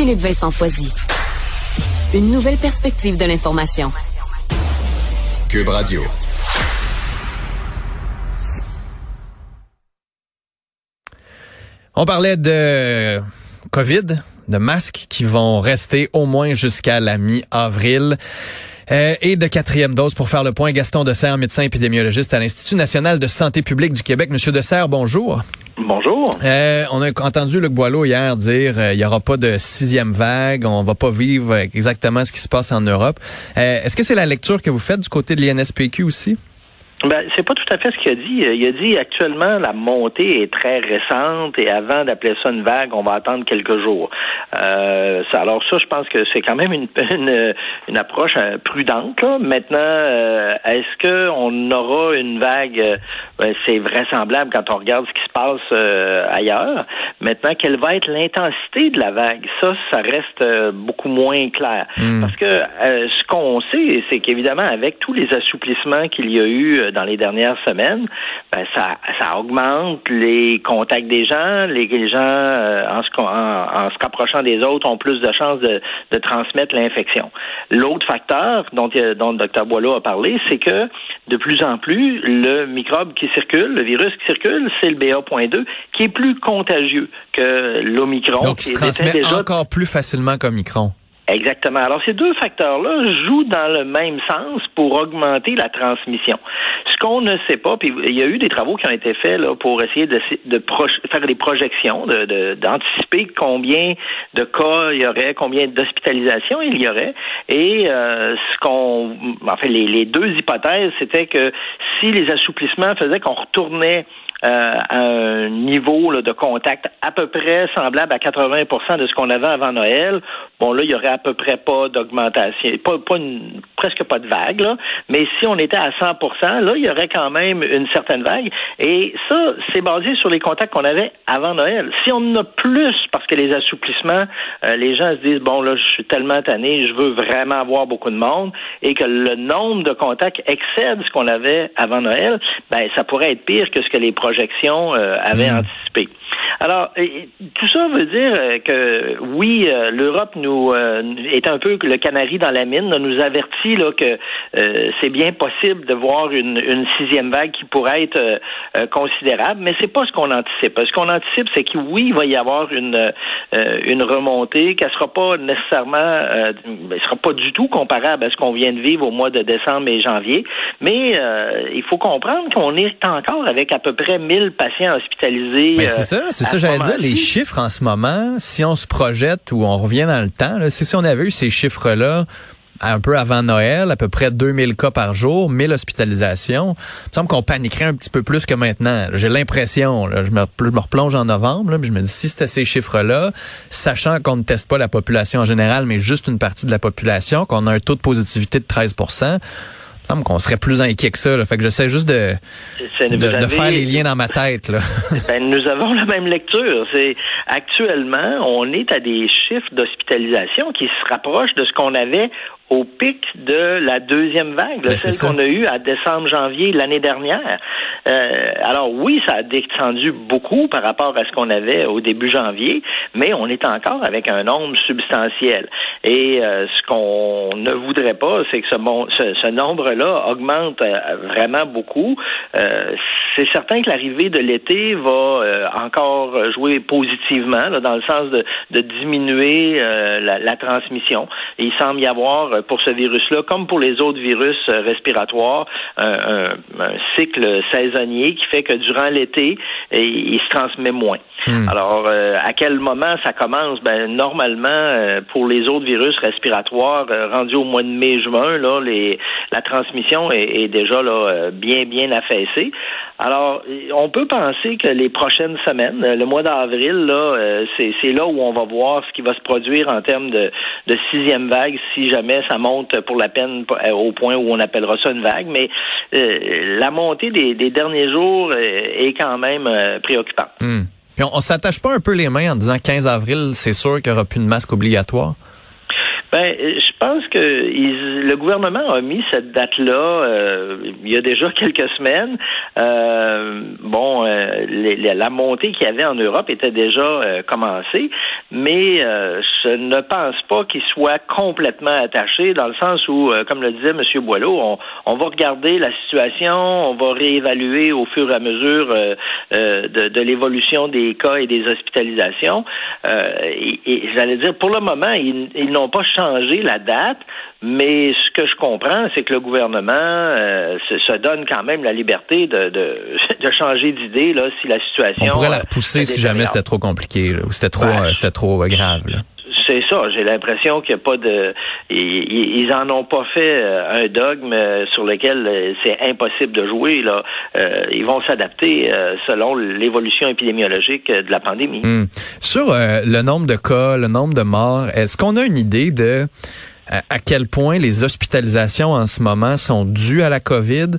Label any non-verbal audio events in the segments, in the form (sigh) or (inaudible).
Philippe Vincent Foisy. Une nouvelle perspective de l'information. Cube Radio. On parlait de COVID, de masques qui vont rester au moins jusqu'à la mi-avril. Euh, et de quatrième dose pour faire le point. Gaston Dessert, médecin épidémiologiste à l'Institut national de santé publique du Québec. Monsieur Dessert, bonjour. Bonjour. Euh, on a entendu Luc Boileau hier dire euh, il n'y aura pas de sixième vague, on va pas vivre exactement ce qui se passe en Europe. Est-ce que c'est la lecture que vous faites du côté de l'INSPQ aussi? Ben, c'est pas tout à fait ce qu'il a dit. Il a dit actuellement la montée est très récente et avant d'appeler ça une vague, on va attendre quelques jours. Euh, alors ça, je pense que c'est quand même une, (laughs) une, une approche euh, prudente. Là. Maintenant, euh, est-ce que on aura une vague? Ben, C'est vraisemblable quand on regarde ce qui se passe euh, ailleurs. Maintenant, quelle va être l'intensité de la vague? Ça, ça reste beaucoup moins clair. Hmm. Parce que ce qu'on sait, c'est qu'évidemment, avec tous les assouplissements qu'il y a eu dans les dernières semaines, ben, ça, ça augmente les contacts des gens. Les, gens, euh, en, se, en, se rapprochant des autres, ont plus de chances de, de transmettre l'infection. L'autre facteur dont, dont le docteur Boileau a parlé, c'est que de plus en plus, le microbe qui circule, le virus qui circule, c'est le BA.2, qui est plus contagieux que l'Omicron. Donc, qui se transmet encore plus facilement qu'Omicron. Exactement. Alors, ces deux facteurs-là jouent dans le même sens pour augmenter la transmission. Ce qu'on ne sait pas, puis il y a eu des travaux qui ont été faits là, pour essayer de, faire des projections, d'anticiper de, combien de cas il y aurait, combien d'hospitalisations il y aurait. Et euh, ce qu'on, enfin, les, les deux hypothèses, c'était que si les assouplissements faisaient qu'on retournait euh, un niveau de contact à peu près semblable à 80% de ce qu'on avait avant Noël. Bon, là, il y aurait à peu près pas d'augmentation, pas, pas une, presque pas de vague, là. mais si on était à 100% là, il y aurait quand même une certaine vague. Et ça, c'est basé sur les contacts qu'on avait avant Noël. Si on en a plus, parce que les assouplissements, euh, les gens se disent, bon, là, je suis tellement tanné, je veux vraiment avoir beaucoup de monde, et que le nombre de contacts excède ce qu'on avait avant Noël, ben, ça pourrait être pire que ce que les projections euh, avaient hmm. anticipé. Alors, tout ça veut dire euh, que oui, euh, l'Europe nous est un peu le canari dans la mine, nous avertit là, que c'est bien possible de voir une, sixième vague qui pourrait être considérable, mais c'est pas ce qu'on anticipe. Ce qu'on anticipe, c'est que oui, il va y avoir une une remontée, qu'elle sera pas nécessairement, elle sera pas du tout comparable à ce qu'on vient de vivre au mois de décembre et janvier, mais il faut comprendre qu'on est encore avec à peu près 1000 patients hospitalisés. Mais c'est ça, c'est ça, j'allais dire. Les chiffres en ce moment, si on se projette ou on revient dans le temps, c'est si on avait eu ces chiffres-là un peu avant Noël, à peu près 2000 cas par jour, 1000 hospitalisations. Il me semble qu'on paniquerait un petit peu plus que maintenant. J'ai l'impression, je me, je me replonge en novembre, là, je me dis si c'était ces chiffres-là, sachant qu'on ne teste pas la population en général, mais juste une partie de la population, qu'on a un taux de positivité de 13 semble qu'on serait plus inquiet que ça. Là. Fait que j'essaie juste de, de, faire les liens dans ma tête. Là. (laughs) Ben, nous avons la même lecture. C'est actuellement, on est à des chiffres d'hospitalisation qui se rapprochent de ce qu'on avait au pic de la deuxième vague, ben, celle qu'on a eue à décembre-janvier l'année dernière. Euh, alors oui, ça a descendu beaucoup par rapport à ce qu'on avait au début janvier, mais on est encore avec un nombre substantiel. Et euh, ce qu'on ne voudrait pas, c'est que ce, bon, ce, nombre-là augmente euh, vraiment beaucoup. c'est certain que l'arrivée de l'été va encore jouer positivement, dans le sens de, de diminuer la, la, transmission. il semble y avoir pour pour ce virus-là, comme pour les autres virus respiratoires, un, cycle saisonnier qui fait que durant l'été, il, se transmet moins. Hmm. Alors, à quel moment ça commence? Ben normalement, pour les autres virus respiratoires, rendus au mois de mai-juin, là, les, la transmission est, est déjà là bien bien affaissée. Alors, on peut penser que les prochaines semaines, le mois d'avril, là, euh, c'est là où on va voir ce qui va se produire en termes de, sixième vague, si jamais ça monte pour la peine euh, au point où on appellera ça une vague. Mais euh, la montée des, derniers jours est quand même préoccupante. Hmm. on, on s'attache pas un peu les mains en disant 15 avril, c'est sûr qu'il n'y aura plus de masque obligatoire? Ben, je pense que le gouvernement a mis cette date-là euh, il y a déjà quelques semaines. Euh, bon, euh, la montée qu'il y avait en Europe était déjà commencée, mais je ne pense pas qu'il soit complètement attaché dans le sens où, comme le disait M. Boileau, on, va regarder la situation, on va réévaluer au fur et à mesure de, l'évolution des cas et des hospitalisations. et, j'allais dire, pour le moment, ils, ils n'ont pas changer la date, mais ce que je comprends, c'est que le gouvernement euh, se, donne quand même la liberté de, (laughs) de, changer d'idée là si la situation. On pourrait la repousser si jamais c'était trop compliqué ou c'était trop ben, euh, c'était trop euh, grave. C'est ça. J'ai l'impression qu'il n'y a pas de. Ils, ils, en ont pas fait un dogme sur lequel c'est impossible de jouer. Là, ils vont s'adapter selon l'évolution épidémiologique de la pandémie. Hmm. Sur le nombre de cas, le nombre de morts, est-ce qu'on a une idée de à quel point les hospitalisations en ce moment sont dues à la COVID?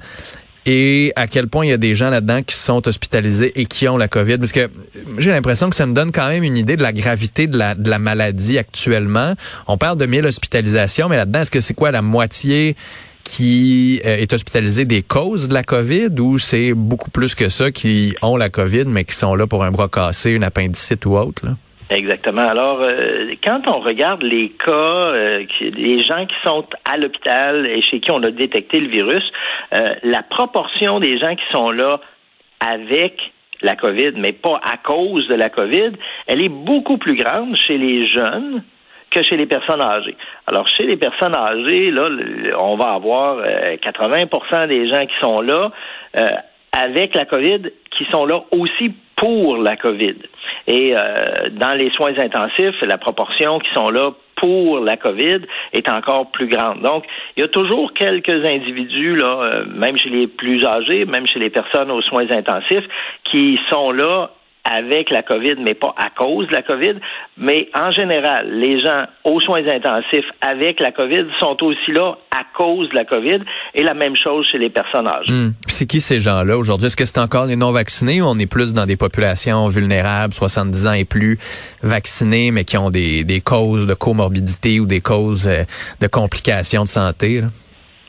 Et à quel point il y a des gens là-dedans qui sont hospitalisés et qui ont la COVID? Parce que j'ai l'impression que ça me donne quand même une idée de la gravité de la, maladie actuellement. On parle de 1000 hospitalisations, mais là-dedans, est-ce que c'est quoi la moitié qui euh, est hospitalisée des causes de la COVID ou c'est beaucoup plus que ça qui ont la COVID mais qui sont là pour un bras cassé, une appendicite ou autre? Là? Exactement. Alors, euh, quand on regarde les cas, euh, les gens qui sont à l'hôpital et chez qui on a détecté le virus, euh, la proportion des gens qui sont là avec la COVID, mais pas à cause de la COVID, elle est beaucoup plus grande chez les jeunes que chez les personnes âgées. Alors, chez les personnes âgées, là, on va avoir 80% des gens qui sont là avec la COVID qui sont là aussi pour la COVID. Et euh, dans les soins intensifs, la proportion qui sont là pour la COVID est encore plus grande. Donc, il y a toujours quelques individus, là, euh, même chez les plus âgés, même chez les personnes aux soins intensifs, qui sont là avec la COVID, mais pas à cause de la COVID. Mais en général, les gens aux soins intensifs avec la COVID sont aussi là à cause de la COVID et la même chose chez les personnes âgées. Hmm. C'est qui ces gens-là aujourd'hui? Est-ce que c'est encore les non-vaccinés ou on est plus dans des populations vulnérables, 70 ans et plus, vaccinés, mais qui ont des, des causes de comorbidité ou des causes euh, de complications de santé? Là?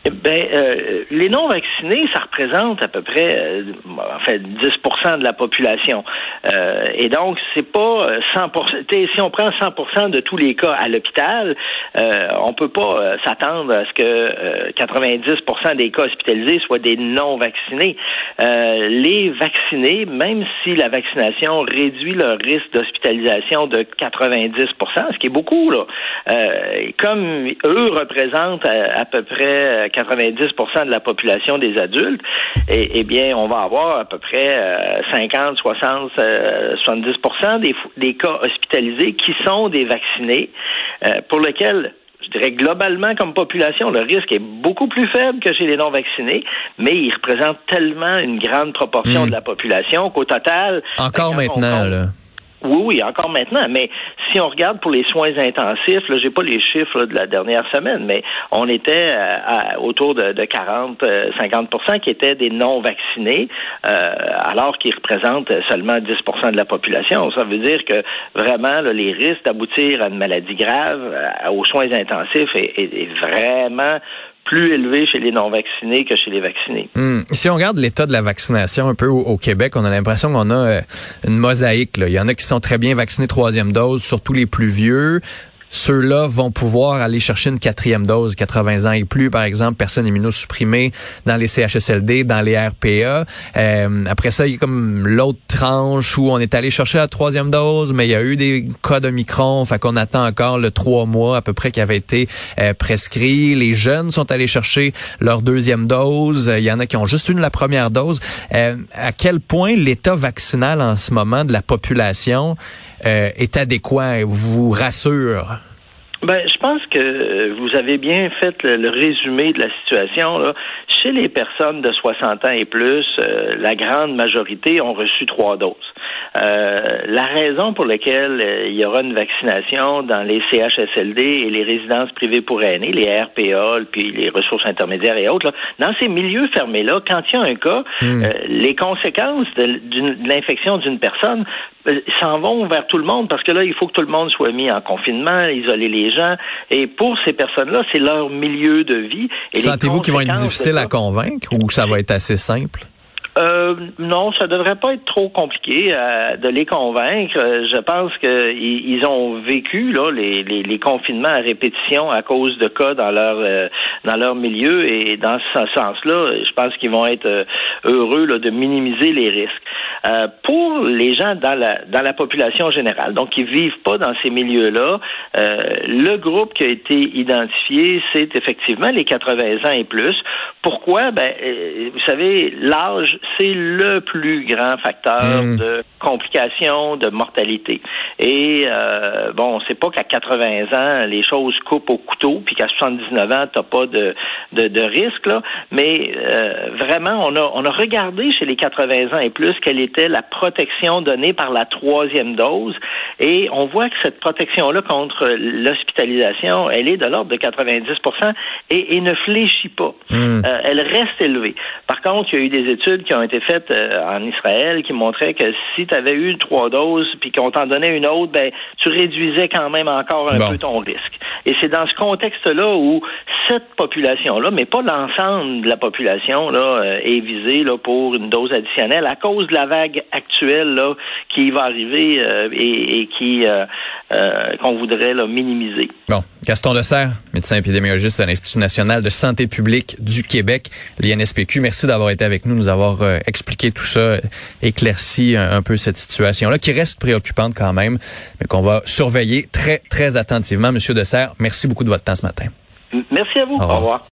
Ben, euh, les non vaccinés, ça représente à peu près, euh, en fait, 10% de la population. Euh, et donc, c'est pas 100 Si on prend 100 de tous les cas à l'hôpital, euh, on peut pas s'attendre à ce que 90% des cas hospitalisés soient des non vaccinés. les vaccinés, même si la vaccination réduit leur risque d'hospitalisation de 90% ce qui est beaucoup là, comme eux représentent à peu près 90% de la population des adultes, et, eh bien, on va avoir à peu près 50, 60, 70 des, des cas hospitalisés qui sont des vaccinés, euh, pour lesquels je dirais globalement comme population, le risque est beaucoup plus faible que chez les non-vaccinés, mais il représente tellement une grande proportion hmm. de la population qu'au total... Encore maintenant, là. Oui, oui, encore maintenant. Mais si on regarde pour les soins intensifs, là, j'ai pas les chiffres de la dernière semaine, mais on était euh, à, autour de, de 40, 50% euh, qui étaient des non vaccinés, euh, alors qu'ils représentent seulement 10% de la population. Ça veut dire que vraiment les risques d'aboutir à une maladie grave aux soins intensifs est, est vraiment plus élevé chez les non-vaccinés que chez les vaccinés. Hmm. Si on regarde l'état de la vaccination un peu au, Québec, on a l'impression qu'on a euh, une mosaïque. Là. Il y en a qui sont très bien vaccinés troisième dose, surtout les plus vieux. Ceux-là vont pouvoir aller chercher une quatrième dose, 80 ans et plus, par exemple, personnes immunosupprimées dans les CHSLD, dans les RPA. Euh, après ça, il y a comme l'autre tranche où on est allé chercher la troisième dose, mais il y a eu des cas de micron, fait qu'on attend encore le trois mois à peu près qui avait été euh, prescrit. Les jeunes sont allés chercher leur deuxième dose. Il y en a qui ont juste eu la première dose. Euh, à quel point l'état vaccinal en ce moment de la population est adéquat, vous rassure? Ben, je pense que vous avez bien fait le, résumé de la situation. Là. Chez les personnes de 60 ans et plus, euh, la grande majorité ont reçu trois doses. Euh, la raison pour laquelle euh, il y aura une vaccination dans les CHSLD et les résidences privées pour aînés, les RPA, puis les ressources intermédiaires et autres, dans ces milieux fermés-là, quand il y a un cas, hmm. les conséquences de l'infection d'une personne s'en vont vers tout le monde parce que là, il faut que tout le monde soit mis en confinement, isoler les gens. Et pour ces personnes-là, c'est leur milieu de vie. Sentez-vous qu'ils vont être difficiles à convaincre ou ça va être assez simple? Euh, non, ça devrait pas être trop compliqué euh, de les convaincre. Euh, je pense qu'ils ils ont vécu là les, les, les, confinements à répétition à cause de cas dans leur euh, dans leur milieu et dans ce sens-là, je pense qu'ils vont être heureux là, de minimiser les risques. pour les gens dans la dans la population générale, donc qui vivent pas dans ces milieux-là, le groupe qui a été identifié, c'est effectivement les 80 ans et plus. Pourquoi? Ben, vous savez, l'âge c'est le plus grand facteur hmm. de complications, de mortalité. Et euh, bon, c'est pas qu'à 80 ans les choses coupent au couteau, puis qu'à 79 ans t'as pas de, de, de risque là. Mais euh, vraiment, on a on a regardé chez les 80 ans et plus quelle était la protection donnée par la troisième dose, et on voit que cette protection là contre l'hospitalisation, elle est de l'ordre de 90 et, et ne fléchit pas. Hmm. Euh, elle reste élevée. Par contre, il y a eu des études qui ont été faites euh, en Israël qui montraient que si tu avais eu trois doses puis qu'on t'en donnait une autre, ben tu réduisais quand même encore un peu ton risque. Et c'est dans ce contexte-là où cette population-là, mais pas l'ensemble de la population, là, euh, est visée là, pour une dose additionnelle à cause de la vague actuelle là, qui va arriver euh, et, qui qu'on voudrait là, minimiser. Bon, Gaston Dessert, médecin épidémiologiste à l'Institut national de santé publique du Québec, l'INSPQ. Merci d'avoir été avec nous, nous avoir euh, expliqué tout ça, éclairci un, peu cette situation-là, qui reste préoccupante quand même, mais qu'on va surveiller très, très attentivement. Monsieur Dessert, merci beaucoup de votre temps ce matin. Merci à vous. Au revoir.